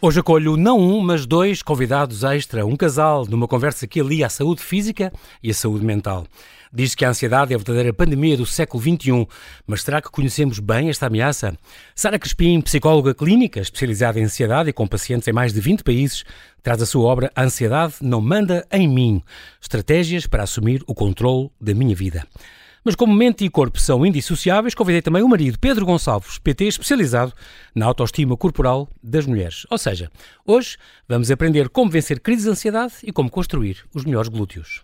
Hoje acolho não um, mas dois convidados extra, um casal, numa conversa que alia a saúde física e a saúde mental. Diz que a ansiedade é a verdadeira pandemia do século XXI, mas será que conhecemos bem esta ameaça? Sara Crespim, psicóloga clínica, especializada em ansiedade e com pacientes em mais de 20 países, traz a sua obra A Ansiedade Não Manda em Mim, estratégias para assumir o controle da minha vida. Mas como mente e corpo são indissociáveis, convidei também o marido, Pedro Gonçalves, PT especializado na autoestima corporal das mulheres. Ou seja, hoje vamos aprender como vencer crises de ansiedade e como construir os melhores glúteos.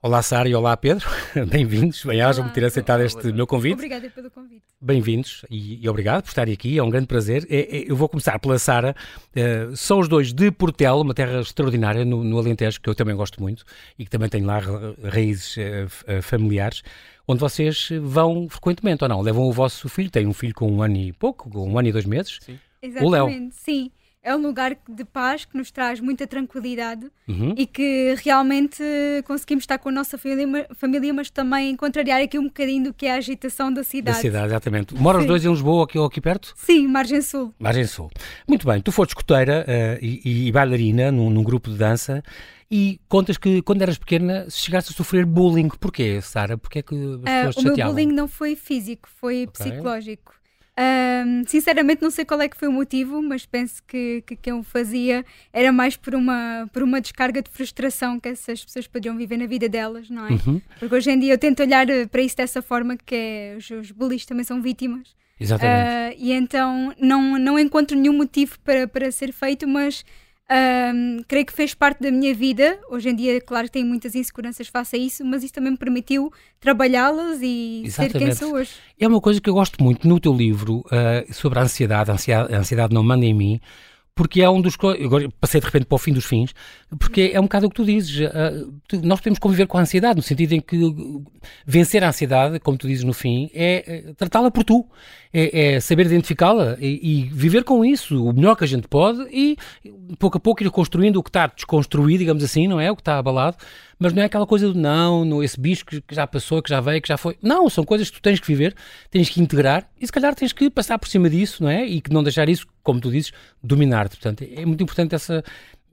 Olá, Sara, e olá, Pedro. Bem-vindos. Bem-ajam por ter aceitado este meu convite. Obrigada pelo convite. Bem-vindos e, e, obrigado por estarem aqui. É um grande prazer. É, é, eu vou começar pela Sara. Uh, são os dois de Portela, uma terra extraordinária no, no, Alentejo, que eu também gosto muito e que também tem lá raízes uh, familiares onde vocês vão frequentemente ou não? Levam o vosso filho, tem um filho com um ano e pouco, com um ano e dois meses. Sim. O Léo. Sim. É um lugar de paz que nos traz muita tranquilidade uhum. e que realmente conseguimos estar com a nossa família, mas também contrariar aqui um bocadinho do que é a agitação da cidade. Da cidade, exatamente. Moram os dois em Lisboa, aqui, aqui perto? Sim, Margem Sul. Margem Sul. Muito bem, tu foste escoteira uh, e, e, bailarina num, num grupo de dança e contas que quando eras pequena chegaste a sofrer bullying. Porquê, Sara? Porquê é que as ah, pessoas uh, O meu bullying não foi físico, foi okay. psicológico. Um, sinceramente não sei qual é que foi o motivo, mas penso que, que quem o fazia era mais por uma, por uma descarga de frustração que essas pessoas podiam viver na vida delas, não é? Uhum. Porque hoje em dia eu tento olhar eh, para isso dessa forma, que é, os, os bullies também são vítimas. Exatamente. Uh, e então não, não encontro nenhum motivo para, para ser feito, mas um, creio que fez parte da minha vida. Hoje em dia, claro que tenho muitas inseguranças face a isso, mas isso também me permitiu trabalhar-las e Exatamente. ser quem sou hoje. É uma coisa que eu gosto muito no teu livro uh, sobre a ansiedade, a ansiedade, a ansiedade não manda em mim, porque é um dos. Agora passei de repente para o fim dos fins, porque é um bocado o que tu dizes. Uh, nós podemos conviver com a ansiedade, no sentido em que vencer a ansiedade, como tu dizes no fim, é, é tratá-la por tu. É, é saber identificá-la e, e, viver com isso o melhor que a gente pode e pouco a pouco ir construindo o que está desconstruído, digamos assim, não é? O que está abalado mas não é aquela coisa do não, no, esse bicho que, já passou, que já veio, que já foi. Não, são coisas que tu tens que viver, tens que integrar e se calhar tens que passar por cima disso, não é? E que não deixar isso, como tu dizes, dominar-te. Portanto, é muito importante essa,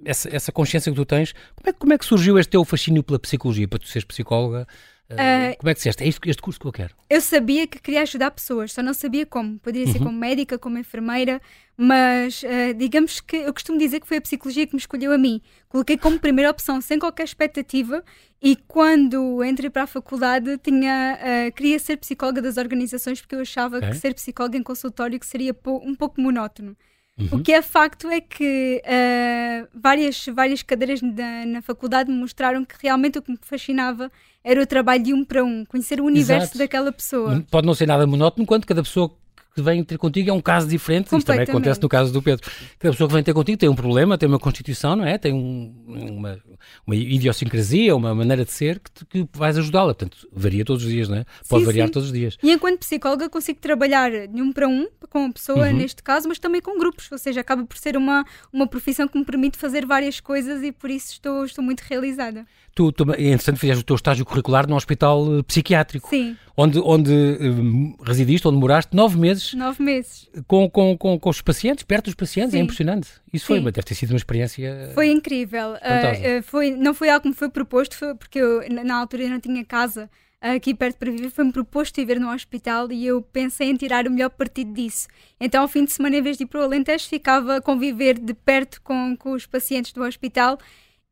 essa, essa consciência que tu tens. Como é, como é que surgiu este teu fascínio pela psicologia, para tu seres psicóloga? Uh, como é que disseste? É este, este curso que eu quero. Eu sabia que queria ajudar pessoas, só não sabia como. Poderia ser uhum. como médica, como enfermeira, mas uh, digamos que eu costumo dizer que foi a psicologia que me escolheu a mim. Coloquei como primeira opção, sem qualquer expectativa, e quando entrei para a faculdade, tinha, uh, queria ser psicóloga das organizações, porque eu achava okay. que ser psicóloga em consultório que seria um pouco monótono. Uhum. O que é facto é que uh, várias, várias cadeiras na, na, faculdade me mostraram que realmente o que me fascinava era o trabalho de um para um, conhecer o universo Exato. daquela pessoa. Pode não ser nada monótono, quanto cada pessoa que vem ter contigo é um caso diferente. Isto também acontece no caso do Pedro. Cada pessoa que vem ter contigo tem um problema, tem uma constituição, não é? Tem um, uma, uma idiosincrasia, uma maneira de ser que, que vais ajudá-la. Portanto, varia todos os dias, não é? Pode sim, variar sim. todos os dias. E enquanto psicóloga consigo trabalhar de um para um com a pessoa, uhum. neste caso, mas também com grupos. Ou seja, acaba por ser uma, uma profissão que me permite fazer várias coisas e por isso estou, estou muito realizada. Tu, tu, entretanto, fizeste o teu estágio curricular num hospital eh, psiquiátrico. Sim. Onde, onde um, residiste, onde moraste nove meses. Nove meses. Com, com, com, com os pacientes, perto dos pacientes, é Sim. é impressionante. Isso foi, deve ter sido uma experiência. Foi incrível. Uh, foi, não foi algo que me foi proposto, foi porque eu, na altura eu não tinha casa aqui perto para viver, foi-me proposto viver no hospital e eu pensei em tirar o melhor partido disso. Então, ao fim de semana, em vez de ir para o Alentejo, ficava a conviver de perto com, com os pacientes do hospital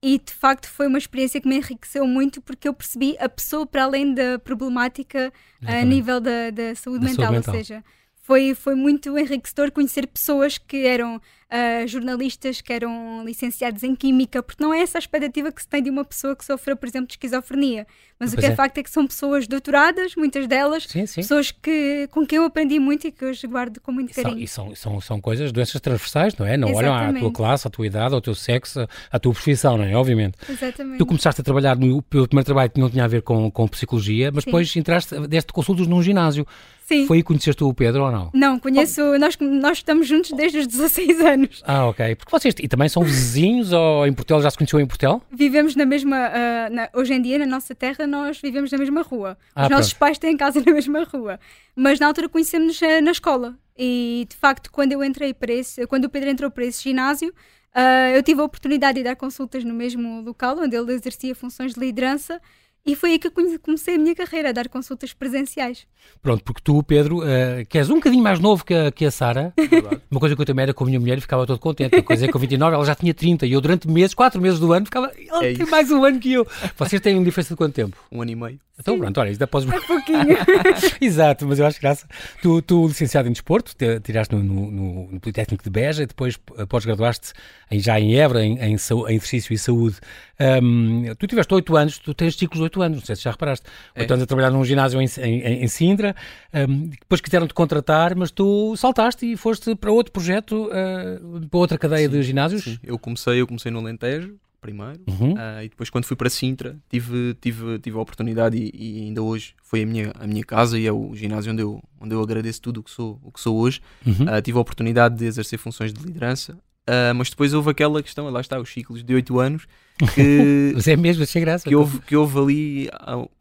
e de facto foi uma experiência que me enriqueceu muito porque eu percebi a pessoa para além da problemática a nível da, da saúde, da mental, saúde mental, ou seja, foi, foi muito enriquecedor conhecer pessoas que eram uh, jornalistas, que eram licenciados em Química, porque não é essa a expectativa que se tem de uma pessoa que sofra, por exemplo, de esquizofrenia. Mas pois o que é. é. facto é que são pessoas doutoradas, muitas delas, sim, sim. pessoas que, com quem eu aprendi muito e que hoje guardo com muito carinho. E são, e são, são, são coisas, doenças transversais, não é? Não Exatamente. olham à tua classe, à tua idade, ao teu sexo, à tua profissão, não é? Obviamente. Exatamente. Tu começaste a trabalhar no teu primeiro trabalho que não tinha a ver com, com psicologia, mas sim. depois entraste, deste consultas num ginásio. Sim. Foi aí que conheceste o Pedro ou não? Não, conheço, oh. nós, nós estamos juntos desde os 16 anos anos. Ah, ok. Porque vocês e também são vizinhos ou em Portel já se conheceu em Portel? Vivemos na mesma. Uh, na, hoje em dia, na nossa terra, nós vivemos na mesma rua. Ah, Os nossos pais têm casa na mesma rua. Mas na altura conhecemos uh, na escola. E de facto, quando eu entrei para esse. Quando o Pedro entrou para esse ginásio. Uh, eu tive a oportunidade de dar consultas no mesmo local onde ele exercia funções de liderança e foi aí que eu comecei a minha carreira, a dar consultas presenciais. Pronto, porque tu, Pedro, uh, que és um bocadinho mais novo que a, que a Sara, uma coisa que eu também era com a minha mulher e ficava todo contente. Uma coisa é que com 29 ela já tinha 30 e eu durante meses, 4 meses do ano, ficava. Ela é tem mais um ano que eu. Vocês têm uma diferença de quanto tempo? Um ano e meio. Então, Sim. pronto, olha, ainda podes. É pouquinho. Exato, mas eu acho graça. Tu, tu licenciado em Desporto, tiraste no, no, no Politécnico de Beja, depois eh, pós-graduaste já em Évora, em, em, em, Exercício e Saúde. Um, tu tiveste 8 anos, tu tens ciclos de 8 anos, não sei se já reparaste. 8 é. anos a trabalhar num ginásio em, em, em Sintra, um, depois quiseram-te contratar, mas tu saltaste e foste para outro projeto, uh, para outra cadeia sim, de ginásios. Sim, eu comecei, eu comecei no Alentejo, primeiro uhum. uh, e depois quando fui para Sintra tive, tive, tive a oportunidade e, e, ainda hoje foi a minha, a minha casa e é o ginásio onde eu, onde eu agradeço tudo o que sou, o que sou hoje. Uhum. Uh, tive a oportunidade de exercer funções de liderança, uh, mas depois houve aquela questão, lá está, os ciclos de 8 anos que, mas é mesmo, achei graça. Que houve, que houve ali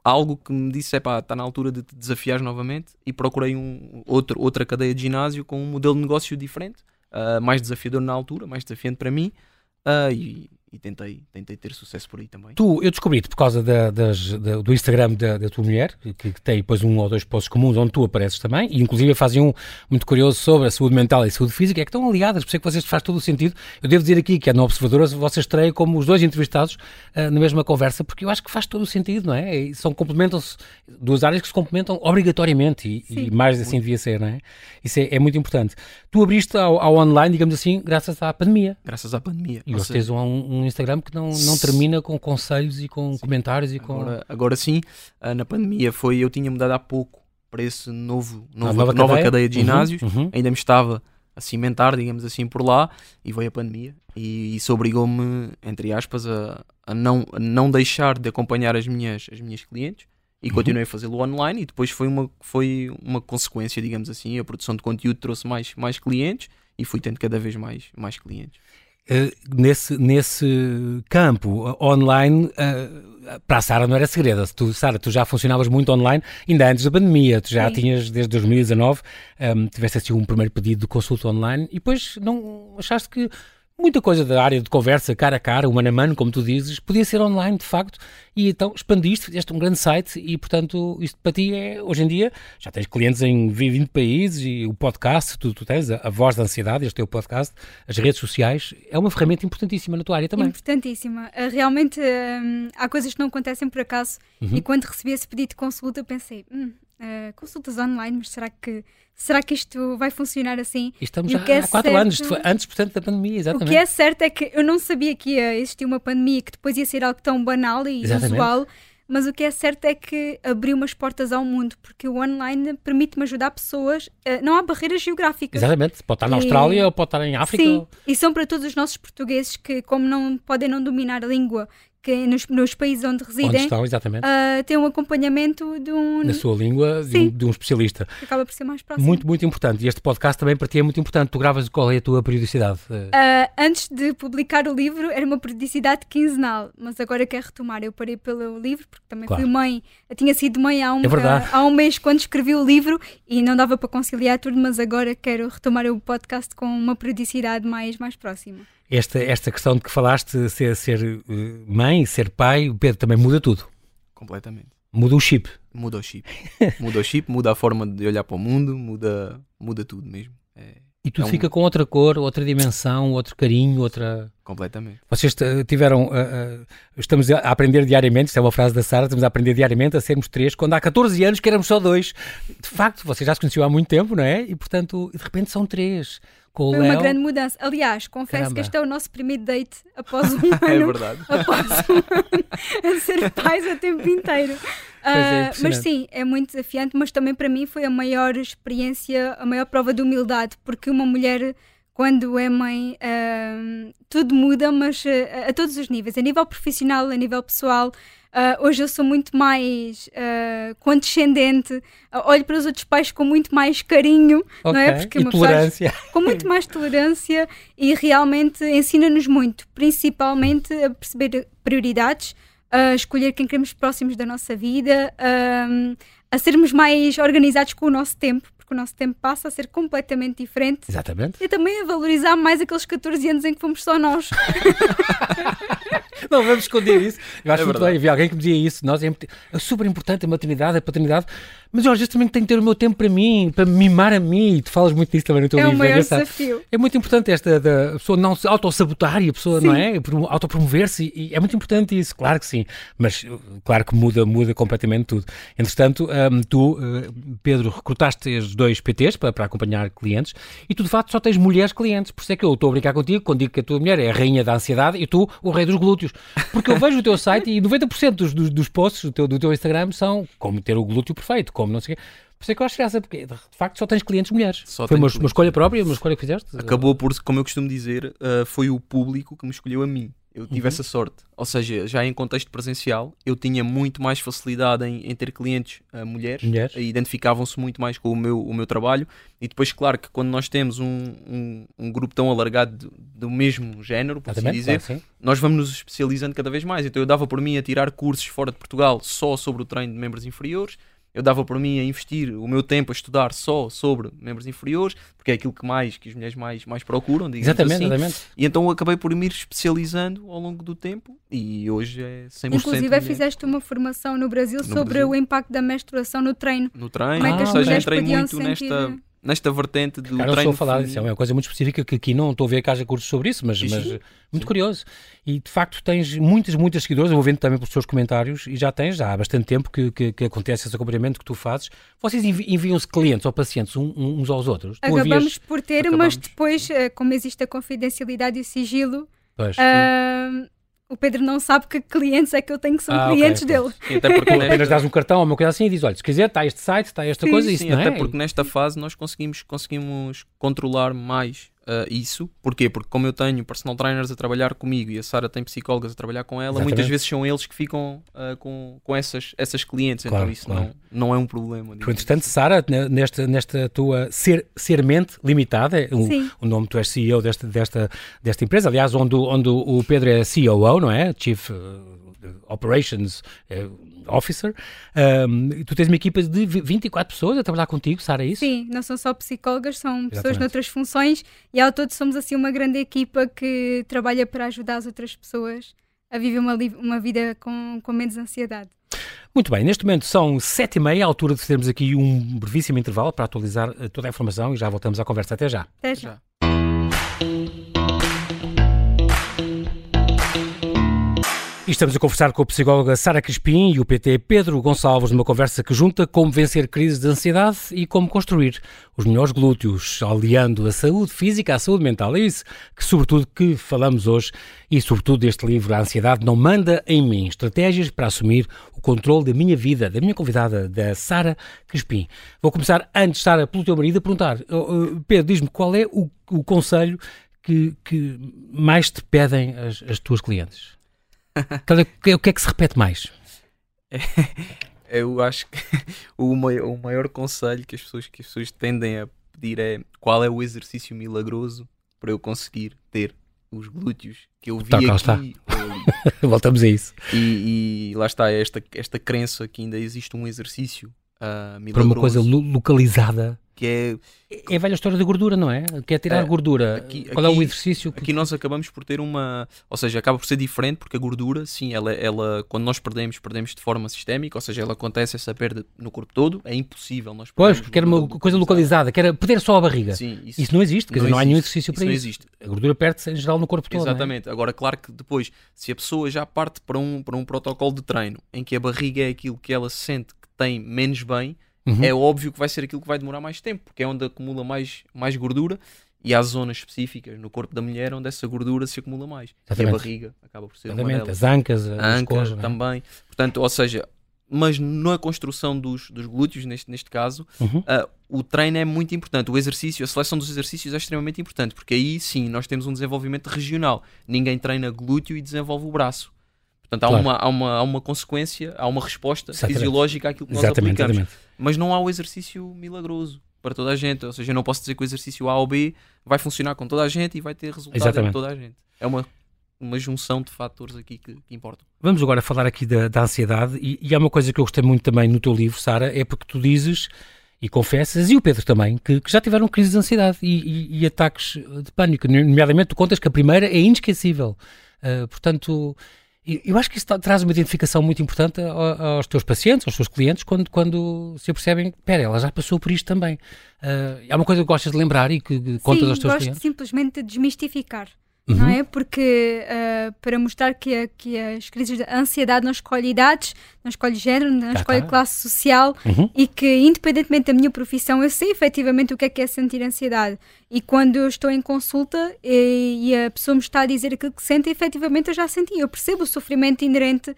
algo que me disse: é pá, está na altura de te desafiar novamente. E procurei um, outro, outra cadeia de ginásio com um modelo de negócio diferente, uh, mais desafiador na altura, mais desafiante para mim. Uh, e e tentei, tentei ter sucesso por aí também. Tu, eu descobri-te por causa da, das, da, do Instagram da, da, tua mulher, que, que, tem depois um ou dois posts comuns onde tu apareces também, e inclusive fazem um muito curioso sobre a saúde mental e a saúde física, é que estão ligadas, por isso é que vocês faz todo o sentido. Eu devo dizer aqui que é no Observador, vocês estreiam como os dois entrevistados uh, na mesma conversa, porque eu acho que faz todo o sentido, não é? E são complementam-se, duas áreas que se complementam obrigatoriamente, e, e mais assim devia ser, não é? Isso é, é muito importante. Tu abriste ao, ao, online, digamos assim, graças à pandemia. Graças à pandemia. E vocês têm um, um Instagram que não não termina com conselhos e com sim. comentários e com. Agora, agora sim, ah, na pandemia foi. Eu tinha mudado há pouco para esse novo, novo nova, nova cadeia? cadeia? de uhum, ginásios, uhum, uhum. ainda me estava a cimentar, digamos assim, por lá, e veio a pandemia, e isso obrigou-me, entre aspas, a, a, não, a não deixar de acompanhar as minhas, as minhas clientes, e uhum. continuei a fazê-lo online, e depois foi uma, foi uma consequência, digamos assim, a produção de conteúdo trouxe mais, mais clientes, e fui tendo cada vez mais, mais clientes. Uh, nesse, nesse campo uh, online, uh, para a Sara não era segredo. Tu, Sara, tu já funcionavas muito online ainda antes da pandemia. Tu já Sim. tinhas, desde 2019, um, tiveste assim um primeiro pedido de consulta online e depois não achaste que muita coisa da área de conversa, cara a cara, mano a mano, como tu dizes, podia ser online, de facto, e então expandiste, fizeste um grande site e, portanto, isto para ti é, hoje em dia, já tens clientes em 20 países e o podcast, tu, tu tens a, a, Voz da Ansiedade, este é o podcast, as redes sociais, é uma ferramenta importantíssima na tua área também. Importantíssima. Uh, realmente, uh, há coisas que não acontecem por acaso uhum. e quando recebi esse pedido de consulta pensei, hum, uh, consultas online, mas será que será que isto vai funcionar assim? estamos já é há quatro certo, anos, antes, portanto, da pandemia, exatamente. O que é certo é que eu não sabia que ia existir uma pandemia, que depois ia ser algo tão banal e exatamente. usual, mas o que é certo é que abriu umas portas ao mundo, porque o online permite-me ajudar pessoas, uh, não há barreiras geográficas. Exatamente, pode estar na Austrália ou pode estar em África. Sim, e são para todos os nossos portugueses que, como não podem não dominar a língua que nos, nos países onde residem onde estão, exatamente. Uh, têm um acompanhamento de um... Na sua língua, de um, de um, especialista. Acaba por ser mais próximo. Muito, muito importante. E este podcast também para ti é muito importante. Tu gravas qual é a tua periodicidade? Uh, antes de publicar o livro era uma periodicidade quinzenal, mas agora quero retomar. Eu parei pelo livro, porque também claro. fui mãe, eu tinha sido mãe há um, é uh, há um mês quando escrevi o livro e não dava para conciliar tudo, mas agora quero retomar o podcast com uma periodicidade mais, mais próxima esta, esta questão de que falaste, ser, ser eh, mãe, ser pai, o Pedro também muda tudo. Completamente. Muda o chip. Muda o chip. muda o chip, muda a forma de olhar para o mundo, muda, muda tudo mesmo. É, e tudo é um... fica com outra cor, outra dimensão, outro carinho, outra. Completamente. Vocês tiveram. Uh, uh, estamos a aprender diariamente, isto é uma frase da Sara, estamos a aprender diariamente a sermos três, quando há 14 anos que éramos só dois. De facto, vocês já se conheciam há muito tempo, não é? E portanto, de repente são três com Foi o Léo. uma grande mudança. Aliás, confesso Caramba. que este é o nosso primeiro date após um é ano. é verdade. Após um ano a ser pais a tempo inteiro. É, uh, mas sim, é muito desafiante, mas também para mim foi a maior experiência, a maior prova de humildade, porque uma mulher quando é mãe, uh, tudo muda, mas uh, a todos os níveis, a nível profissional, a nível pessoal, Uh, hoje eu sou muito mais uh, condescendente, uh, olho para os outros pais com muito mais carinho, okay. não é? Porque e tolerância. com muito mais tolerância e realmente ensina-nos muito, principalmente a perceber prioridades, a escolher quem queremos próximos da nossa vida, a sermos mais organizados com o nosso tempo, porque o nosso tempo passa a ser completamente diferente. Exatamente. E também a valorizar mais aqueles 14 anos em que fomos só nós. não vamos esconder isso. Eu acho é muito bem. Havia alguém que me dizia isso. Nós, é, é super importante a maternidade, a paternidade, mas eu às vezes também tenho que ter o meu tempo para mim, para mimar a mim. E tu falas muito disso também no teu é livro. O maior é desafio. É muito importante esta da pessoa não se autossabotar e a pessoa, sim. não é? Autopromover-se. E é muito importante isso, claro que sim. Mas claro que muda, muda completamente tudo. Entretanto, um, tu, uh, Pedro, recrutaste os dois PTs para, para acompanhar clientes e tu de facto só tens mulheres clientes. Por isso é que eu estou a brincar contigo quando digo que a tua mulher é a rainha da ansiedade e tu o rei dos glúteos. Porque eu vejo o teu site e 90% dos, dos, dos posts do teu, do teu Instagram são como ter o glúteo perfeito, como não sei o quê. Por isso é que eu acho graça, porque de facto só tens clientes mulheres. Só foi uma, uma, escolha própria, uma escolha que fizeste? Acabou por, como eu costumo dizer, uh, foi o público que me escolheu a mim. Eu tive uhum. essa sorte. Ou seja, já em contexto presencial, eu tinha muito mais facilidade em, em ter clientes uh, mulheres, mulheres. identificavam-se muito mais com o meu, o meu trabalho. E depois, claro, que quando nós temos um, um, um grupo tão alargado do, do mesmo género, por assim dizer, claro, nós vamos nos especializando cada vez mais. Então eu dava por mim a tirar cursos fora de Portugal só sobre o treino de membros inferiores eu dava por mim a investir o meu tempo a estudar só sobre membros inferiores, porque é aquilo que mais que as mulheres mais, mais procuram, exatamente, assim. exatamente. E então acabei por me ir especializando ao longo do tempo e hoje é 100% Inclusive mulher. fizeste uma formação no Brasil no sobre Brasil. o impacto da menstruação no treino. No treino, Como é que ah, ou seja, entrei muito sentir... nesta nesta vertente do Cara, treino. Estou a falar disso, é uma coisa muito específica que aqui não estou a ver que haja cursos sobre isso, mas, isso, mas muito sim. curioso. E de facto tens muitas, muitas seguidoras, eu vou vendo também pelos teus comentários, e já tens, já há bastante tempo que, que, que acontece esse acompanhamento que tu fazes. Vocês enviam-se clientes ou pacientes uns aos outros? Acabamos envias... por ter, Acabamos. mas depois, eh, como existe a confidencialidade e o sigilo. Pois, uh, o Pedro não sabe que clientes é que eu tenho que são ah, clientes okay, dele. Sim, até porque apenas dás um cartão ou uma coisa assim e diz, olha, se quiser está este site, está esta sim, coisa, sim, isso não até é? porque nesta fase nós conseguimos, conseguimos controlar mais uh, isso. Porquê? Porque como eu tenho personal trainers a trabalhar comigo e a Sara tem psicólogas a trabalhar com ela, Exatamente. muitas vezes são eles que ficam uh, com, com essas, essas clientes, então claro, então isso claro. não, não é um problema. Por entretanto, assim. Sara, nesta, nesta tua ser, ser mente limitada, é o, o nome tu és CEO desta, desta, desta empresa, aliás, onde, onde o Pedro é COO, não é? Chief Operations Officer. Um, tu tens uma equipa de 24 pessoas a trabalhar contigo, Sara, é isso? Sim, não são só psicólogas, são Exatamente. pessoas noutras funções e ao todo somos assim uma grande equipa que trabalha para ajudar as outras pessoas a viver uma, uma vida com, com menos ansiedade. Muito bem, neste momento são sete e meia, a altura de fazermos aqui um brevíssimo intervalo para atualizar eh, toda a informação e já voltamos à conversa. Até já. Até já. E estamos a conversar com a psicóloga Sara Crispim e o PT Pedro Gonçalves numa conversa que junta como vencer crises de ansiedade e como construir os melhores glúteos, aliando a saúde física à saúde mental. É isso que, sobretudo, que falamos hoje e, sobretudo, deste livro A Ansiedade Não Manda em Mim, Estratégias para Assumir o Controle da Minha Vida, da minha convidada, da Sara Crispim. Vou começar, antes, Sara, pelo teu marido, a perguntar, uh, Pedro, diz-me qual é o, o conselho que, que mais te pedem as, as tuas clientes? O que é que se repete mais? eu acho que o maior, o maior conselho que as, pessoas, que as pessoas tendem a pedir é qual é o exercício milagroso para eu conseguir ter os glúteos que eu vi tá, aqui. Voltamos a isso. E, e, lá está, esta, esta crença que ainda existe um exercício uh, milagroso. Para uma coisa localizada que é... É a velha história da gordura, não é? Que é tirar é, gordura. Aqui, Qual aqui, é o exercício? Que... Aqui nós acabamos por ter uma... Ou seja, acaba por ser diferente porque a gordura, sim, ela, ela quando nós perdemos, perdemos de forma sistémica, ou seja, ela acontece essa perda no corpo todo, é impossível nós Pois, porque era uma coisa localizada, que era perder só a barriga. Sim, isso, isso não existe, quer dizer, não, há nenhum exercício para isso. isso. Não existe. A gordura perde-se em geral no corpo todo. É? Exatamente. É? Agora, claro que depois, se a pessoa já parte para um, para um protocolo de treino em que a barriga é aquilo que ela sente que tem menos bem, uhum. é óbvio que vai ser aquilo que vai demorar mais tempo, porque é onde acumula mais, mais gordura e há zonas específicas no corpo da mulher onde essa gordura se acumula mais. Exatamente. E a barriga acaba por ser Exatamente. As ancas, a anca é? também. Portanto, ou seja, mas na construção dos, dos glúteos, neste, neste caso, uhum. uh, o treino é muito importante. O exercício, a seleção dos exercícios é extremamente importante, porque aí sim nós temos um desenvolvimento regional. Ninguém treina glúteo e desenvolve o braço. Portanto, há, claro. uma, há, uma, há uma consequência, há uma resposta exatamente. fisiológica àquilo que nós exatamente, aplicamos. Exatamente. Mas não há o exercício milagroso para toda a gente. Ou seja, eu não posso dizer que o exercício A ou B vai funcionar com toda a gente e vai ter resultado com toda a gente. É uma, uma junção de fatores aqui que, que importam. Vamos agora falar aqui da, da ansiedade e, e há uma coisa que eu gostei muito também no teu livro, Sara, é porque tu dizes e confessas, e o Pedro também, que, que já tiveram crises de ansiedade e, e, e, ataques de pânico. Nomeadamente, tu contas que a primeira é inesquecível. Uh, portanto, eu acho que isso traz uma identificação muito importante aos teus pacientes, aos teus clientes, quando, quando se percebem, espera, ela já passou por isto também. Uh, é uma coisa que gostas de lembrar e que contas Sim, aos teus gosto clientes? simplesmente de desmistificar. Uhum. Não é? Porque uh, para mostrar que, que as crises de ansiedade não escolhe idades, não escolhe género, não escolhe tá. classe social uhum. e que, independentemente da minha profissão, eu sei efetivamente o que é que é sentir ansiedade. E quando eu estou em consulta e, e, a pessoa me está a dizer aquilo que sente, efetivamente eu já senti. Eu percebo o sofrimento inerente uh,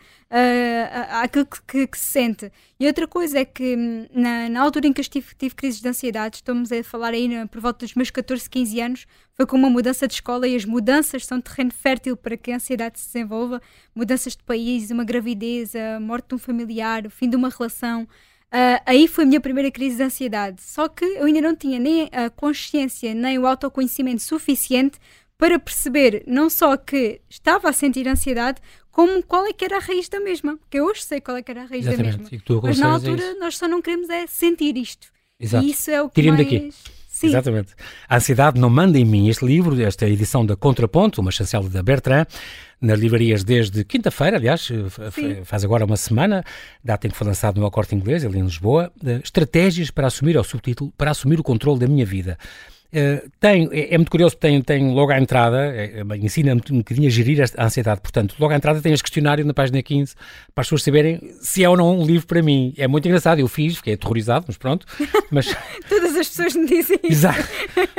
àquilo que, que, que, se sente. E outra coisa é que, hum, na, na altura em que eu tive, tive crises de ansiedade, estamos a falar aí na, por volta dos meus 14, 15 anos, foi com uma mudança de escola e as mudanças são terreno fértil para que a ansiedade se desenvolva. Mudanças de país, uma gravidez, a morte de um familiar, o fim de uma relação. Uh, aí foi a minha primeira crise de ansiedade. Só que eu ainda não tinha nem a consciência, nem o autoconhecimento suficiente para perceber não só que estava a sentir ansiedade, como qual é que era a raiz da mesma. Porque eu hoje sei qual é que era a raiz Exatamente. da mesma. Mas na altura nós só não queremos é sentir isto. Exato. E isso é o que mais... daqui. Sim. Exatamente. A Ansiedade Não Manda em Mim. Este livro, esta edição da Contraponto, uma chancela da Bertrand, nas livrarias desde quinta-feira, aliás, faz agora uma semana, data em que foi lançado no Corte Inglês, ali em Lisboa, Estratégias para assumir, ao subtítulo, para assumir o controle da minha vida. Uh, tem, é, é, muito curioso, tem, tem logo à entrada, é, é ensina-me um bocadinho a gerir a ansiedade. Portanto, logo à entrada tem este questionário na página 15 para as pessoas saberem se é ou não um livro para mim. É muito engraçado, eu fiz, fiquei aterrorizado, mas pronto. Mas... Todas as pessoas me dizem isso. Exato.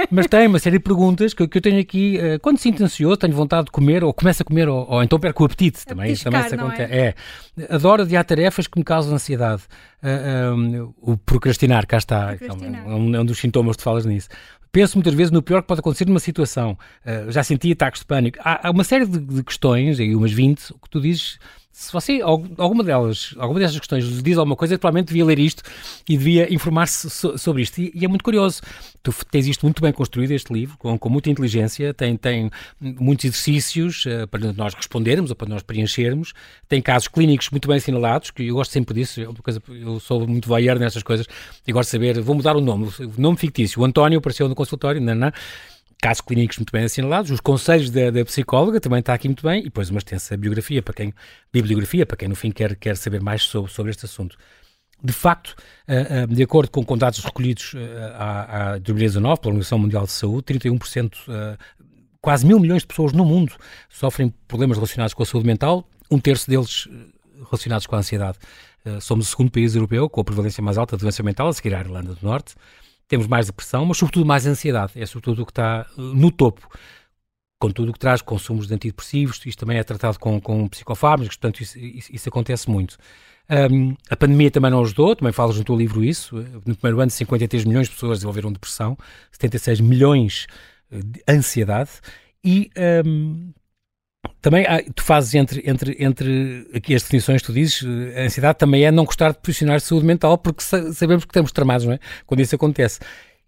Mas tem uma série de perguntas que, que eu tenho aqui. Uh, quando sinto ansioso, tenho vontade de comer, ou começo a comer, ou, ou então perco o apetite. Também, piscar, também se acontece. É? é. Adoro adiar tarefas que me causam ansiedade. Uh, ah, um, o procrastinar, cá está. Procrastinar. É, um, é um dos sintomas que tu falas nisso. Penso muitas vezes no pior que pode acontecer numa situação. Uh, já senti ataques de pânico. Há, há uma série de, de, questões, aí umas 20, que tu dizes se você, alguma delas, alguma dessas questões lhe diz alguma coisa, provavelmente devia ler isto e devia informar-se so, sobre isto. E, e, é muito curioso. Tu tens isto muito bem construído, este livro, com, com muita inteligência, tem, tem muitos exercícios uh, para nós respondermos ou para nós preenchermos, tem casos clínicos muito bem assinalados, que eu gosto sempre disso, é uma coisa, eu sou muito voyeur nestas coisas, e gosto de saber, vou mudar o nome, o nome fictício, o António apareceu no consultório, não, não, casos clínicos muito bem assinalados, os conselhos da, da, psicóloga também está aqui muito bem, e depois uma extensa biografia para quem, bibliografia para quem no fim quer, quer saber mais sobre, sobre este assunto. De facto, uh, uh, de acordo com, dados recolhidos à, à 2019 pela Organização Mundial de Saúde, 31%, quase mil milhões de pessoas no mundo sofrem problemas relacionados com a saúde mental, um terço deles relacionados com a ansiedade. somos o segundo país europeu com a prevalência mais alta de doença mental, a seguir à Irlanda do Norte temos mais depressão, mas sobretudo mais ansiedade. É sobretudo o que está uh, no topo. Com tudo o que traz consumos de antidepressivos, isto também é tratado com, com psicofármacos, portanto isso, isso, isso acontece muito. Um, a pandemia também não ajudou, também falas no teu livro isso. No primeiro ano, 53 milhões de pessoas desenvolveram depressão, 76 milhões uh, de ansiedade. E um, também há, tu fazes entre, entre, entre aqui as definições que tu dizes, a ansiedade também é não gostar de profissionais de saúde mental, porque sabemos que estamos tramados, não é? Quando isso acontece.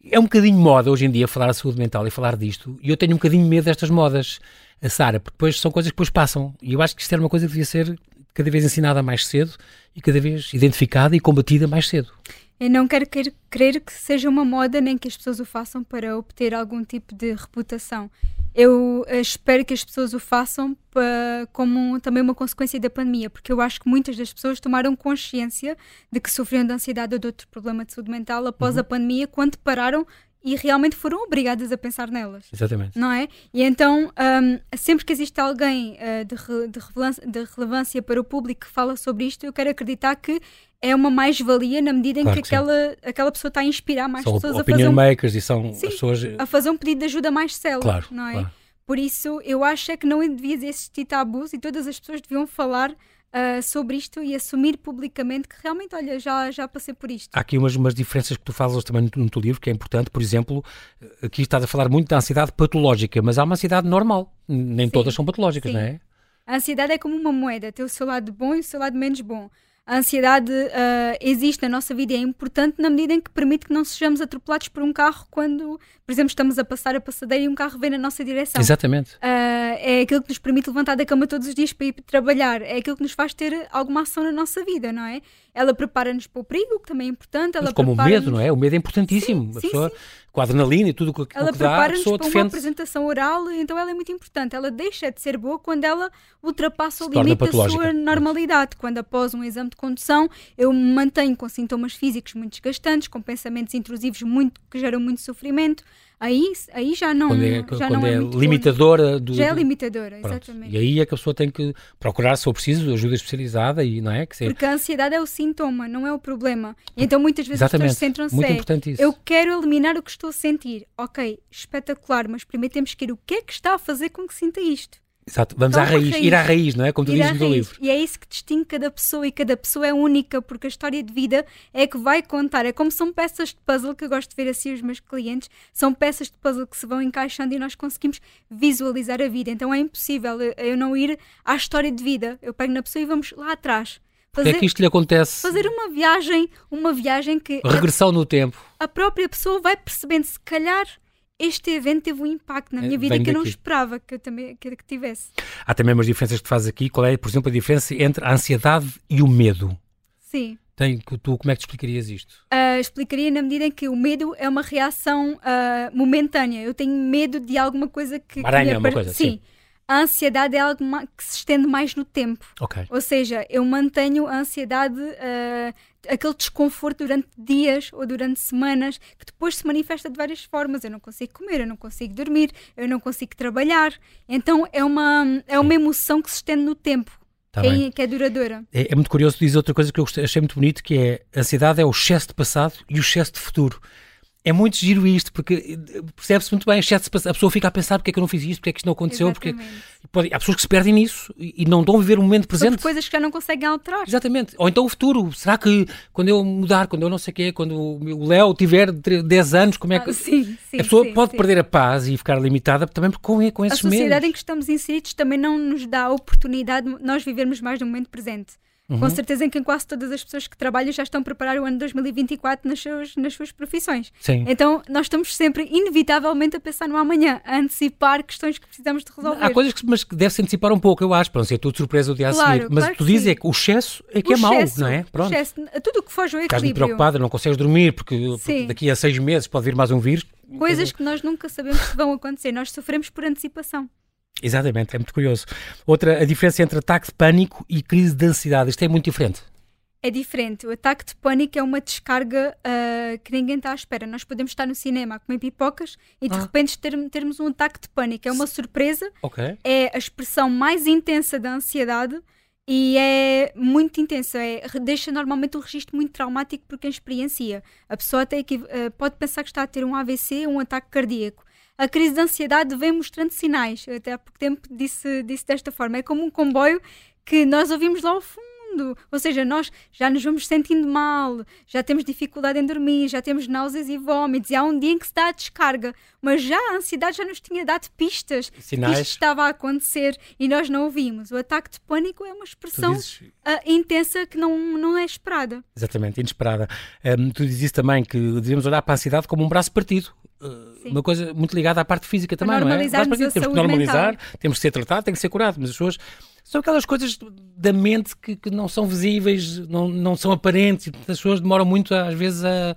É um bocadinho moda hoje em dia falar de saúde mental e falar disto, e eu tenho um bocadinho medo destas modas, a Sara, porque depois são coisas que depois passam. E eu acho que isto era uma coisa que devia ser cada vez ensinada mais cedo e cada vez identificada e combatida mais cedo. Eu não quero crer que seja uma moda nem que as pessoas o façam para obter algum tipo de reputação eu eh, espero que as pessoas o façam como também uma consequência da pandemia, porque eu acho que muitas das pessoas tomaram consciência de que sofriam de ansiedade ou de outro problema de saúde mental após uhum. a pandemia, quando pararam e realmente foram obrigadas a pensar nelas. Exatamente. Não é? E então, um, sempre que existe alguém uh, de, re, de, relevância, de, relevância, para o público que fala sobre isto, eu quero acreditar que é uma mais-valia na medida em claro que, que aquela, aquela pessoa está a inspirar mais são pessoas a fazer um, makers e são sim, pessoas a fazer um pedido de ajuda mais célebre, claro, não é? Claro. Por isso, eu acho é que não devia existir tabus e todas as pessoas deviam falar uh, sobre isto e assumir publicamente que realmente, olha, já, já passei por isto. Há aqui umas, umas diferenças que tu falas também no, no teu livro, que é importante. Por exemplo, aqui estás a falar muito da ansiedade patológica, mas há uma ansiedade normal. Nem Sim. todas são patológicas, Sim. não é? A ansiedade é como uma moeda, tem o seu lado bom e o seu lado menos bom. A ansiedade uh, existe na nossa vida e é importante na medida em que permite que não sejamos atropelados por um carro quando, por exemplo, estamos a passar a passadeira e um carro vem na nossa direção. Exatamente. Uh, é aquilo que nos permite levantar da cama todos os dias para ir trabalhar. É aquilo que nos faz ter alguma ação na nossa vida, não é? Ela prepara-nos para o perigo, que também é importante. Ela Mas como o medo, não é? O medo é importantíssimo. Sim, a pessoa, sim, sim. Com a adrenalina e tudo o que, ela que dá, a pessoa para defende. uma apresentação oral, então ela é muito importante. Ela deixa de ser boa quando ela ultrapassa o limite da sua normalidade. Quando após um exame de condução eu me mantenho com sintomas físicos muito desgastantes, com pensamentos intrusivos muito, que geram muito sofrimento, aí, aí já não, quando é, já quando não é, é limitadora do, já é limitadora, exatamente. E aí é que a pessoa tem que procurar, se for preciso, ajuda especializada e não é que Porque a ansiedade é o sintoma, não é o problema. Então muitas vezes exatamente. as pessoas centram-se é, eu quero eliminar o que estou a sentir. Ok, espetacular, mas primeiro temos que ir o que é que está a fazer com que sinta isto. Exato, vamos à raiz, raiz, ir à raiz, não é? Como tu ir dizes no livro. E é isso que distingue cada pessoa e cada pessoa é única, porque a história de vida é que vai contar. É como são peças de puzzle, que eu gosto de ver assim os meus clientes, são peças de puzzle que se vão encaixando e nós conseguimos visualizar a vida. Então é impossível eu não ir à história de vida. Eu pego na pessoa e vamos lá atrás. Fazer, é que isto lhe acontece? Fazer uma viagem, uma viagem que. Regressão a, no tempo. A própria pessoa vai percebendo, se calhar este evento teve um impacto na minha é, vida que eu não esperava que eu também que, que tivesse. Há também umas diferenças que tu fazes aqui. Qual é, por exemplo, a diferença entre a ansiedade e o medo? Sim. Tem, tu, como é que te explicarias isto? Uh, explicaria na medida em que o medo é uma reação uh, momentânea. Eu tenho medo de alguma coisa que. Aranha, uma coisa. Sim. sim. A ansiedade é algo que se estende mais no tempo. Okay. Ou seja, eu mantenho a ansiedade, uh, aquele desconforto durante dias ou durante semanas, que depois se manifesta de várias formas. Eu não consigo comer, eu não consigo dormir, eu não consigo trabalhar. Então é uma, é uma emoção que se estende no tempo. Tá que, é, que, é, duradoura. É, é, muito curioso dizer outra coisa que eu achei muito bonito, que é a ansiedade é o excesso de passado e o excesso de futuro é muito giro isto, porque eh, percebe-se muito bem, a pessoa fica a pensar porque é que eu não fiz isto, porque é que isto não aconteceu, porque pode, há pessoas que se perdem nisso e não estão a viver o momento presente. Sobre coisas que já não conseguem alterar. Exatamente. Ou então o futuro. Será que quando eu mudar, quando eu não sei o quê, quando o Léo tiver 10 anos, como é que. Ah, sim, sim, a pessoa sim, pode sim. perder a paz e ficar limitada também com, com esses medos. A sociedade medos. em que estamos inseridos também não nos dá a oportunidade de nós vivermos mais no momento presente. Uhum. Com certeza em que quase todas as pessoas que trabalham já estão a preparar o ano 2024 nas suas, nas suas profissões. Sim. Então nós estamos sempre, inevitavelmente, a pensar no amanhã, a antecipar questões que precisamos de resolver. Há coisas que, mas que deve-se antecipar um pouco, eu acho, para não ser tudo surpresa o dia claro, a seguir. Mas claro tu dizes é que o excesso é que o é mau, não é? Pronto. Excesso, tudo o que foge ao equilíbrio. Estás preocupada, não consegues dormir porque, porque daqui a seis meses pode vir mais um vírus. Coisas que nós nunca sabemos que vão acontecer, nós sofremos por antecipação. Exatamente, é muito curioso. Outra, a diferença entre ataque de pânico e crise de ansiedade, isto é muito diferente é diferente. O ataque de pânico é uma descarga uh, que ninguém está à espera. Nós podemos estar no cinema a comer pipocas e de ah. repente ter, termos um ataque de pânico. É uma surpresa, okay. é a expressão mais intensa da ansiedade e é muito intensa. É, deixa normalmente um registro muito traumático por quem experiencia. A pessoa até que, uh, pode pensar que está a ter um AVC, um ataque cardíaco. A crise de ansiedade vem mostrando sinais. Eu até há pouco tempo disse, disse desta forma. É como um comboio que nós ouvimos lá ao fundo. Ou seja, nós já nos vamos sentindo mal, já temos dificuldade em dormir, já temos náuseas e vómitos, e há um dia em que se dá a descarga. Mas já a ansiedade já nos tinha dado pistas Sinais. que isto estava a acontecer e nós não ouvimos. O ataque de pânico é uma expressão dizes... uh, intensa que não, não é esperada. Exatamente, inesperada. Tu dizes também que devemos olhar para a ansiedade como um braço partido. Uh, uma coisa muito ligada à parte física também, não é? Temos que normalizar, mental. temos que ser tratado, tem que ser curado, mas as pessoas são aquelas coisas da mente que, que não são visíveis, não, não são aparentes, e as pessoas demoram muito às vezes a,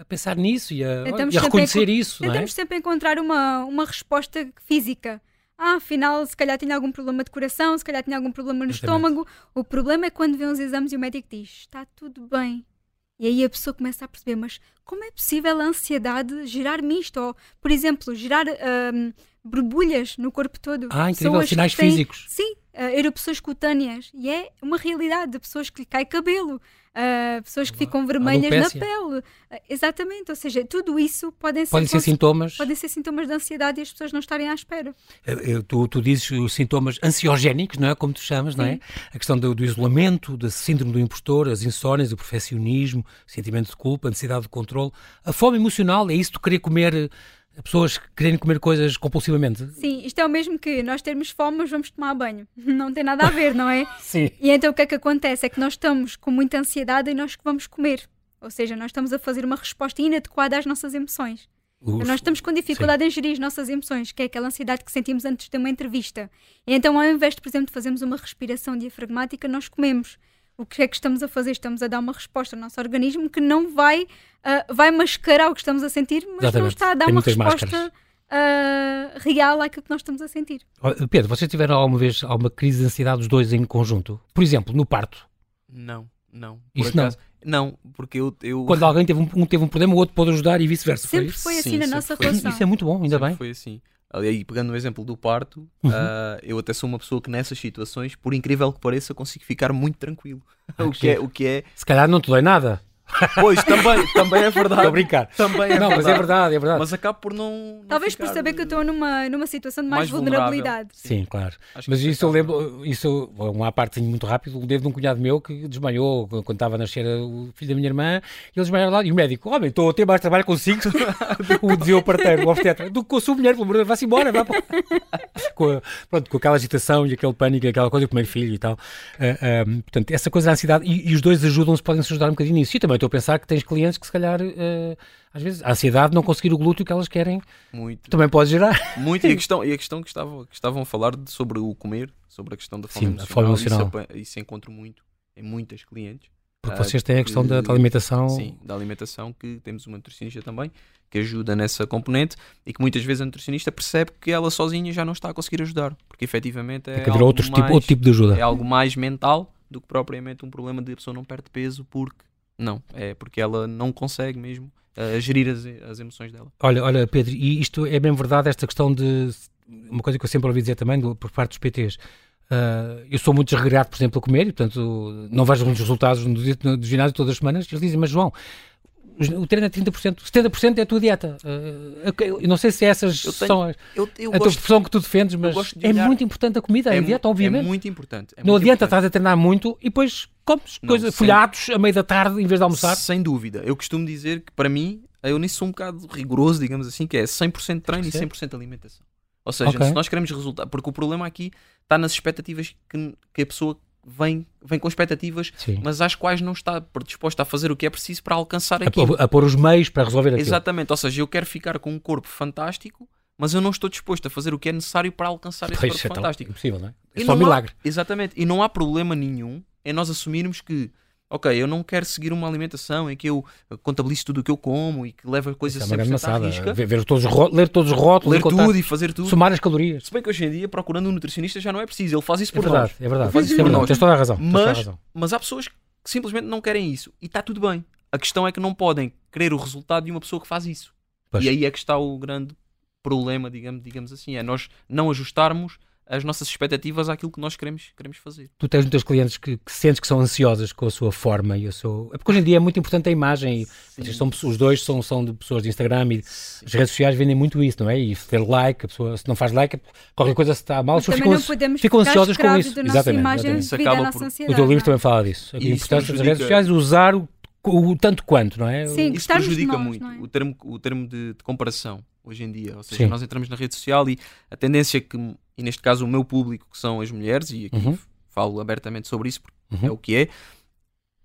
a pensar nisso e a, e a reconhecer isso. Tentamos é? sempre encontrar uma, uma resposta física. Ah, afinal, se calhar tinha algum problema de coração, se calhar tinha algum problema no Exatamente. estômago. O problema é quando vê uns exames e o médico diz: está tudo bem. E aí a pessoa começa a perceber, mas como é possível a ansiedade gerar-me isto? Ou, por exemplo, gerar um, borbulhas no corpo todo. Ah, incrível, sinais têm, físicos. Sim, uh, erupções cutâneas. E é uma realidade de pessoas que lhe cai cabelo, uh, pessoas que ficam vermelhas na pele. Uh, exatamente, ou seja, tudo isso podem ser, podem ser sintomas. Podem ser sintomas de ansiedade e as pessoas não estarem à espera. Tu, tu dizes os sintomas ansiogénicos, não é? Como tu chamas, Sim. não é? A questão do, do isolamento, da síndrome do impostor, as insónias, o perfeccionismo, sentimento de culpa, a necessidade de controle, a fome emocional, é isso de querer comer pessoas querendo comer coisas compulsivamente. Sim, isto é o mesmo que nós termos fome, mas vamos tomar banho. Não tem nada a ver, não é? Sim. E então o que é que acontece? É que nós estamos com muita ansiedade e nós que vamos comer. Ou seja, nós estamos a fazer uma resposta inadequada às nossas emoções. Uf, nós estamos com dificuldade sim. em gerir as nossas emoções, que é aquela ansiedade que sentimos antes de uma entrevista. E então, ao invés de, por exemplo, de fazermos uma respiração diafragmática, nós comemos. O que é que estamos a fazer? Estamos a dar uma resposta ao nosso organismo que não vai, uh, vai mascarar o que estamos a sentir, mas Exatamente. não está a dar Tem uma resposta uh, real àquilo que nós estamos a sentir. Pedro, vocês tiveram alguma vez alguma crise de ansiedade os dois em conjunto? Por exemplo, no parto? Não, não. Por Isso acaso, não? Não, porque eu, eu... Quando alguém teve um, um, teve um problema, o outro pode ajudar e vice-versa. Sempre foi, foi assim Sim, na nossa relação. Isso é muito bom, ainda sempre bem. Foi assim. Aí, pegando no exemplo do parto, uhum. uh, eu até sou uma pessoa que nessas situações, por incrível que pareça, consigo ficar muito tranquilo. Ah, o, que é, o que é. Se calhar não te dói nada. Pois, também, também é verdade. Estou a brincar. Também é não, verdade. mas é verdade, é verdade. Mas acabo por não. não Talvez por saber que eu estou numa, numa situação de mais, mais vulnerabilidade. Sim, Sim, claro. Acho mas isso eu lembro, isso, uma parte muito rápido, o dedo de um cunhado meu que desmaiou quando estava a nascer o filho da minha irmã, e ele desmaiou lá, e o médico, homem, estou a ter mais trabalho consigo, o dizia o parteiro, o obstetra, do que com a sua mulher, pelo amor de Deus, vá-se embora, vá com, a, pronto, com aquela agitação e aquele pânico, aquela coisa, o primeiro filho e tal. Uh, uh, portanto, essa coisa da ansiedade, e, e os dois ajudam-se, podem-se ajudar um bocadinho nisso. E também estou a pensar que tens clientes que se calhar, uh, às vezes, a ansiedade não conseguir o glúteo que elas querem Muito. também pode gerar. Muito, e a questão, e a questão que, estavam, que estavam a falar de, sobre o comer, sobre a questão da fome Sim, emocional, fome emocional. Isso, isso encontro muito em muitas clientes. Porque uh, vocês têm a questão da, da, alimentação. Sim, da alimentação, que temos uma nutricionista também que ajuda nessa componente e que muitas vezes a nutricionista percebe que ela sozinha já não está a conseguir ajudar, porque efetivamente é, algo, outro mais, tipo, outro tipo de ajuda. é algo mais mental do que propriamente um problema de a pessoa não perde peso porque não, é porque ela não consegue mesmo uh, gerir as, as emoções dela. Olha, olha, Pedro, e isto é bem verdade, esta questão de uma coisa que eu sempre ouvi dizer também do, por parte dos PTs. Uh, eh, eu sou muito desregrado, por exemplo, a comer e, portanto, não vejo muitos resultados no, no, no ginásio todas as semanas. Eles dizem, mas João, o treino é 30%, 70% é a tua dieta. Uh, eu não sei se essas tenho, são as, eu, eu a gosto, tua expressão que tu defendes, mas de é muito importante a comida, é, a dieta, obviamente. É muito importante. É não muito adianta estás a treinar muito e depois comes não, coisa, sem, folhados a meio da tarde em vez de almoçar. Sem dúvida. Eu costumo dizer que para mim, eu nisso sou um bocado rigoroso, digamos assim, que é 100% treino e 100% alimentação. Ou seja, okay. se nós queremos resultar, porque o problema aqui está nas expectativas que, que a pessoa vem, vem com expectativas, Sim. mas às quais não está predisposta a fazer o que é preciso para alcançar aquilo. A, a pôr os meios para resolver aquilo. Exatamente, ou seja, eu quero ficar com um corpo fantástico, mas eu não estou disposto a fazer o que é necessário para alcançar esse pois, corpo é fantástico. É impossível, não é? É só um milagre. Há, exatamente, e não há problema nenhum em nós assumirmos que ok, eu não quero seguir uma alimentação em que eu contabilizo tudo o que eu como e que leva coisas é sempre à risca. Ver, ver todos os ler todos os rótulos, ler tudo e fazer tudo. Somar as calorias. Se bem que hoje em dia, procurando um nutricionista já não é preciso, ele faz isso é por verdade, nós. É verdade, faz isso é verdade. Tens toda a razão. Mas, a razão. mas há pessoas que simplesmente não querem isso e está tudo bem. A questão é que não podem querer o resultado de uma pessoa que faz isso. Pois. E aí é que está o grande problema, digamos, digamos assim, é nós não ajustarmos as nossas expectativas àquilo que nós queremos, queremos fazer. Tu tens muitos clientes que, que sentes que são ansiosas com a sua forma e a sua... É porque hoje em dia é muito importante a imagem e são, os dois são, são de pessoas de Instagram e Sim. as redes sociais vendem muito isso, não é? E se ter like, a pessoa se não faz like, qualquer coisa se está mal, as pessoas ficam, ficam ansiosas com isso. Exatamente. Imagem exatamente. Por... O teu livro também fala disso. A importância das redes sociais usar o, o, tanto quanto, não é? Sim, isso prejudica nós, muito. É? O termo, o termo de, de comparação hoje em dia. Ou seja, Sim. nós entramos na rede social e a tendência que, e neste caso o meu público, que são as mulheres, e aqui uhum. falo abertamente sobre isso porque uhum. é o que é,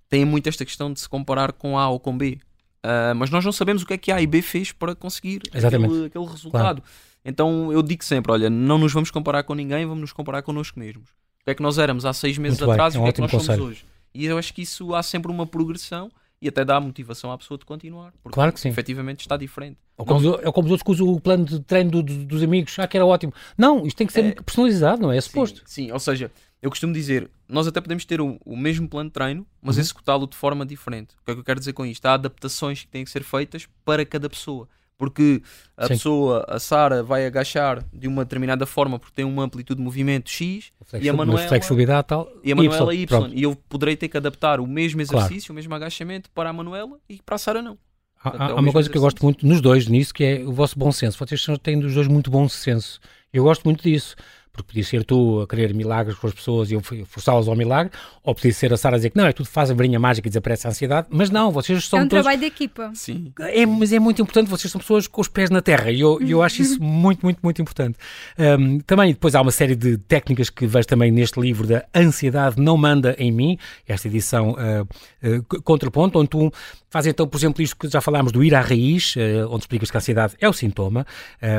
tem muito esta questão de se comparar com A ou com B. Uh, mas nós não sabemos o que é que A e B fez para conseguir aquele, aquele, resultado. Claro. Então eu digo sempre: olha, não nos vamos comparar com ninguém, vamos nos comparar connosco mesmos. O que é que nós éramos há seis meses muito atrás e é um o que é que nós conselho. somos hoje? E eu acho que isso há sempre uma progressão e até dá motivação à pessoa de continuar. Porque claro que sim. efetivamente está diferente. É como, não... é como os outros que usam o plano de treino do, do, dos amigos, ah, que era ótimo. Não, isto tem que ser é... personalizado, não é? É suposto. Sim, sim, ou seja, eu costumo dizer, nós até podemos ter o, o mesmo plano de treino, mas uhum. executá-lo de forma diferente. O que é que eu quero dizer com isto? Há adaptações que têm que ser feitas para cada pessoa. Porque a Sim. pessoa, a Sara, vai agachar de uma determinada forma porque tem uma amplitude de movimento X e a Manuela, flexibilidade tal, e a Manuela Y. y e eu poderei ter que adaptar o mesmo exercício, claro. o mesmo agachamento para a Manuela e para a Sara não. Há, Portanto, é há uma coisa exercício. que eu gosto muito nos dois nisso, que é o vosso bom senso. Vocês têm dos dois muito bom senso. Eu gosto muito disso porque podia ser tu a querer milagres com as pessoas e eu forçá-las ao milagre, ou podia ser a Sara a dizer que não, é tudo faz a varinha mágica e desaparece a ansiedade, mas não, vocês são É um todos... trabalho de equipa. Sim. É, mas é muito importante, vocês são pessoas com os pés na terra e eu, eu acho isso muito, muito, muito importante. Um, também depois há uma série de técnicas que vejo também neste livro da Ansiedade Não Manda em Mim, esta edição uh, uh, Contraponto, onde tu fazes então, por exemplo, isto que já falámos do ir à raiz, uh, onde explicas que a ansiedade é o sintoma,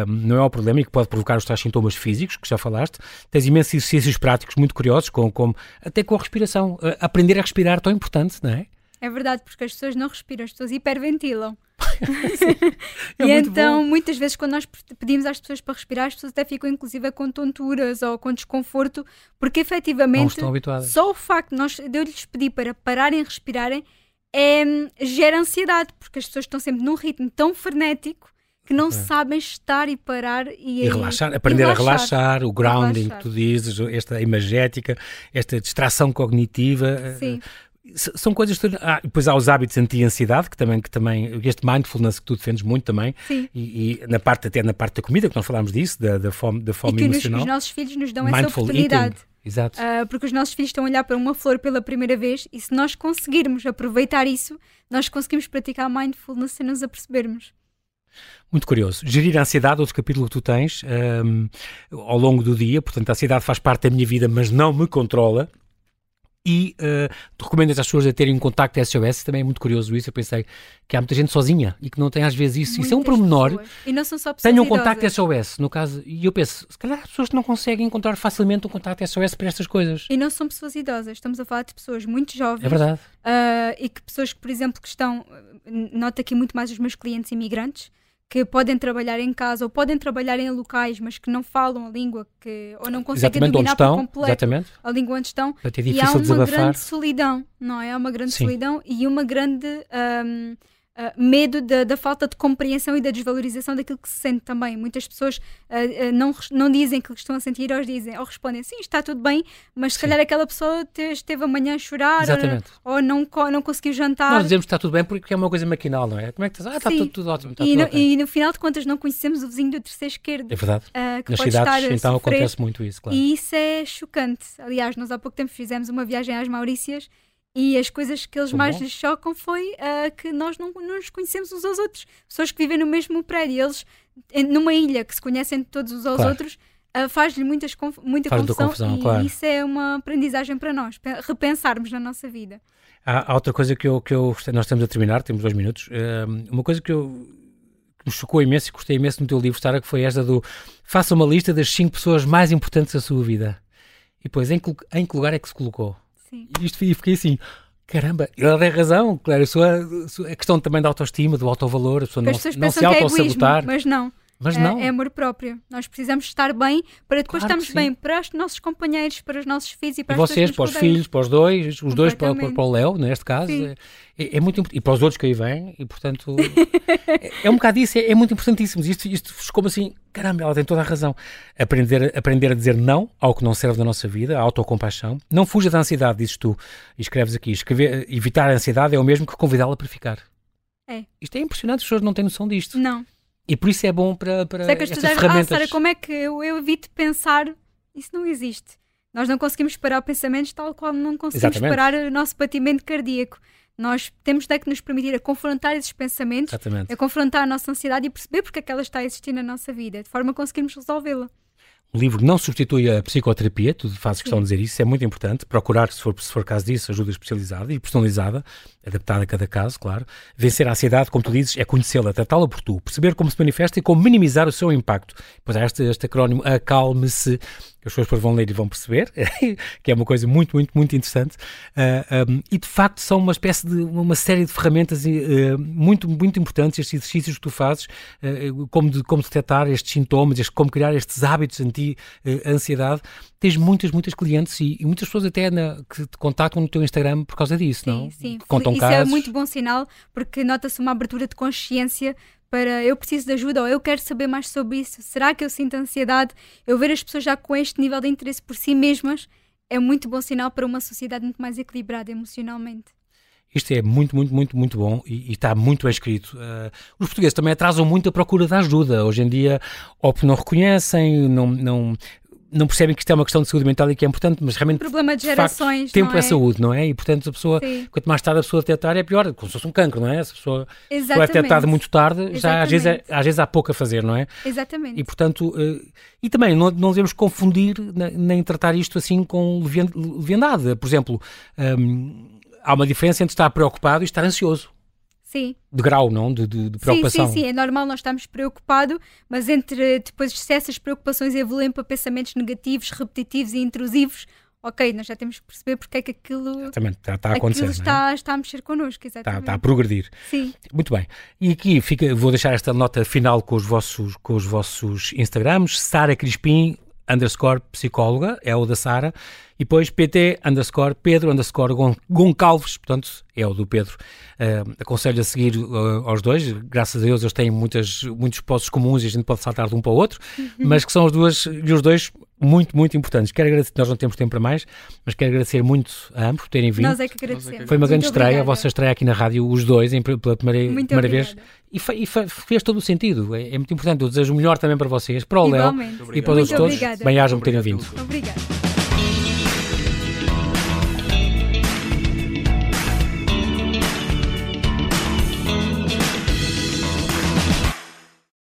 não é o problema e que pode provocar os tais sintomas físicos, que já falaste. Tens imensos exercícios práticos muito curiosos, com, com, até com a respiração. aprender a respirar é tão importante, não é? É verdade, porque as pessoas não respiram, as pessoas hiperventilam. é e então, bom. muitas vezes, quando nós pedimos às pessoas para respirar, as pessoas até ficam, inclusive, com tonturas ou com desconforto, porque efetivamente só o facto de, de eu lhes pedir para pararem e respirarem é, gera ansiedade, porque as pessoas estão sempre num ritmo tão frenético que não é. sabem estar e parar e, e relaxar, aprender relaxar. a relaxar, o grounding relaxar. que tu dizes, esta imagética, esta distração cognitiva. Sim são coisas ah, depois há os hábitos anti-ansiedade que também que também este mindfulness que tu defendes muito também Sim. E, e, na parte até na parte da comida que nós falámos disso da, da fome da fome e que emocional nos, os nossos filhos nos dão Mindful essa oportunidade eating. Exato. Uh, porque os nossos filhos estão a olhar para uma flor pela primeira vez e se nós conseguirmos aproveitar isso, nós conseguimos praticar mindfulness sem nos apercebermos. Muito curioso. Gerir a ansiedade, outro capítulo que tu tens um, ao longo do dia, portanto, a ansiedade faz parte da minha vida, mas não me controla e uh, tu recomendas às pessoas a terem um contacto SOS, também é muito curioso isso, eu pensei que há muita gente sozinha e que não tem às vezes isso, Muitas isso é um pormenor. E não são só pessoas Tenham um contacto SOS, no caso, e eu penso, se calhar há pessoas não conseguem encontrar facilmente um contacto SOS para estas coisas. E não são pessoas idosas, estamos a falar de pessoas muito jovens. É verdade. Uh, e que pessoas que, por exemplo, que estão, nota aqui muito mais os meus clientes imigrantes, que podem trabalhar em casa ou podem trabalhar em locais, mas que não falam a língua que, ou não conseguem exatamente dominar estão, por completo exatamente. a língua onde estão. É e há uma desabafar. grande solidão, não é? Há uma grande Sim. solidão e uma grande um, Uh, medo da, falta de compreensão e da desvalorização daquilo que se sente também. Muitas pessoas uh, uh, não, não dizem que estão a sentir, ou dizem, ou respondem, sim, está tudo bem, mas se Sim. calhar aquela pessoa te, esteve amanhã a chorar Exatamente. ou não, não conseguiu jantar. Nós dizemos que está tudo bem porque é uma coisa maquinal, não é? Como é que estás? Ah, está tudo, tudo ótimo. Está e, tudo no, e no final de contas não conhecemos o vizinho do terceiro esquerdo. É verdade. uh, que Nas pode cidades, estar então, sofrer. acontece muito isso, claro. E isso é chocante. Aliás, nós há pouco tempo fizemos uma viagem às Maurícias e as coisas que eles Tão mais bom. lhes chocam foi uh, que nós não, não nos conhecemos uns aos outros. Pessoas que vivem no mesmo prédio, eles numa ilha que se conhecem todos uns aos Claro. outros, uh, faz-lhe muitas muita Faz confusão, confusão, e claro. isso é uma aprendizagem para nós, pe- repensarmos na nossa vida. Há, há outra coisa que eu, que eu nós estamos a terminar, temos dois minutos. um, uma coisa que eu me chocou imenso e gostei imenso no teu livro, Sara, que foi esta do faça uma lista das cinco pessoas mais importantes da sua vida. E depois, em, em que lugar é que se colocou? Sim. E isto e fiquei assim, caramba, ela tem razão, claro, a, sua, a questão também da autoestima, do autovalor, a pessoa não, não se que é egoísmo, autossabotar, mas não. Mas É- não. É, amor próprio. Nós precisamos estar bem para depois Claro estarmos bem para os nossos companheiros, para os nossos filhos e E para as vocês, para os filhos, para os dois, os dois para, para, para o Léo, neste caso, é, é- muito importante. E para os outros que aí vêm, e portanto, é, é um bocado isso, é, é muito importantíssimo. Isto, isto ficou assim, caramba, ela tem toda a razão. Aprender, aprender a dizer não ao que não serve da nossa vida, a autocompaixão. Não fuja da ansiedade, dizes tu, e escreves aqui. Escrever, evitar a ansiedade é o mesmo que convidá-la para ficar. É. Isto é impressionante, as pessoas não têm noção disto. Não. E por isso é bom para, para Sei que as pessoas ah, ferramentas. Sara, como é que eu, eu evito pensar? Isso não existe. Nós não conseguimos parar pensamentos tal qual não conseguimos Exatamente. parar o nosso batimento cardíaco. Nós temos de que nos permitir a confrontar esses pensamentos, Exatamente. a confrontar a nossa ansiedade e perceber porque é que ela está a existir na nossa vida, de forma a conseguirmos resolvê-la. O livro não substitui a psicoterapia, tu fazes questão Sim. de dizer isso, é muito importante. Procurar, se for, se for caso disso, ajuda especializada e personalizada, adaptada a cada caso, claro. Vencer a ansiedade, como tu dizes, é conhecê-la, tratá-la por tu, perceber como se manifesta e como minimizar o seu impacto. Pois há este, este acrónimo, acalme-se, que as pessoas depois vão ler e vão perceber, que é uma coisa muito, muito, muito interessante. Ah, um, e de facto são uma espécie de uma série de ferramentas eh, muito, muito importantes, estes exercícios que tu fazes, eh, como, de, como detectar estes sintomas, este, como criar estes hábitos anti-ansiedade. Tens muitas, muitas clientes e, e muitas pessoas até na- que te contactam no teu Instagram por causa disso, Sim, não? sim. Que contam Isso casos. é muito bom sinal porque nota-se uma abertura de consciência para eu preciso de ajuda ou eu quero saber mais sobre isso. Será que eu sinto ansiedade? Eu ver as pessoas já com este nível de interesse por si mesmas é muito bom sinal para uma sociedade muito mais equilibrada emocionalmente. Isto é muito, muito, muito, muito bom e, e está muito bem escrito. Uh, os portugueses também atrasam muito a procura da ajuda. Hoje em dia, ou porque não reconhecem, não, não não percebem que isto é uma questão de saúde mental e que é importante, mas realmente. Problema de gerações. Facto, tempo é? é? saúde, não é? E portanto, a pessoa, Sim. quanto mais tarde a pessoa detectar, é pior, como se fosse um cancro, não é? Se a pessoa, é detectada muito tarde, Exatamente. já às vezes, é, às vezes há pouco a fazer, não é? Exatamente. E portanto, uh, e também não, não devemos confundir nem tratar isto assim com leviandade. Por exemplo, um, há uma diferença entre estar preocupado e estar ansioso. Sim. De grau, não? De, de, de preocupação. Sim, sim, sim. É normal nós estarmos preocupados, mas entre depois se essas preocupações evoluem para pensamentos negativos, repetitivos e intrusivos, ok, nós já temos que perceber porque é que aquilo, exatamente, está, está a acontecer. Aquilo está, é? está a mexer connosco, exatamente. Está, está, a progredir. Sim. Muito bem. E aqui fica, vou deixar esta nota final com os vossos, com os vossos Instagrams. Sara Crispim, underscore psicóloga, é o da Sara, e depois pt underscore Pedro underscore Goncalves, portanto é o do Pedro. Uh, aconselho a seguir uh, aos dois, graças a Deus eles têm muitas, muitos postos comuns e a gente pode saltar de um para o outro, uhum. mas que são os, duas, e os dois muito, muito importantes. Quero agradecer, nós não temos tempo para mais, mas quero agradecer muito a ambos por terem vindo. Nós é que agradecemos. Foi uma grande muito estreia, obrigada. a vossa estreia aqui na rádio, os dois, em, pela primeira, primeira vez. E, e fez todo o sentido. É, é, muito importante. Eu desejo o melhor também para vocês, para o Léo e para os outros todos. Bem-ajam por terem vindo. Obrigada.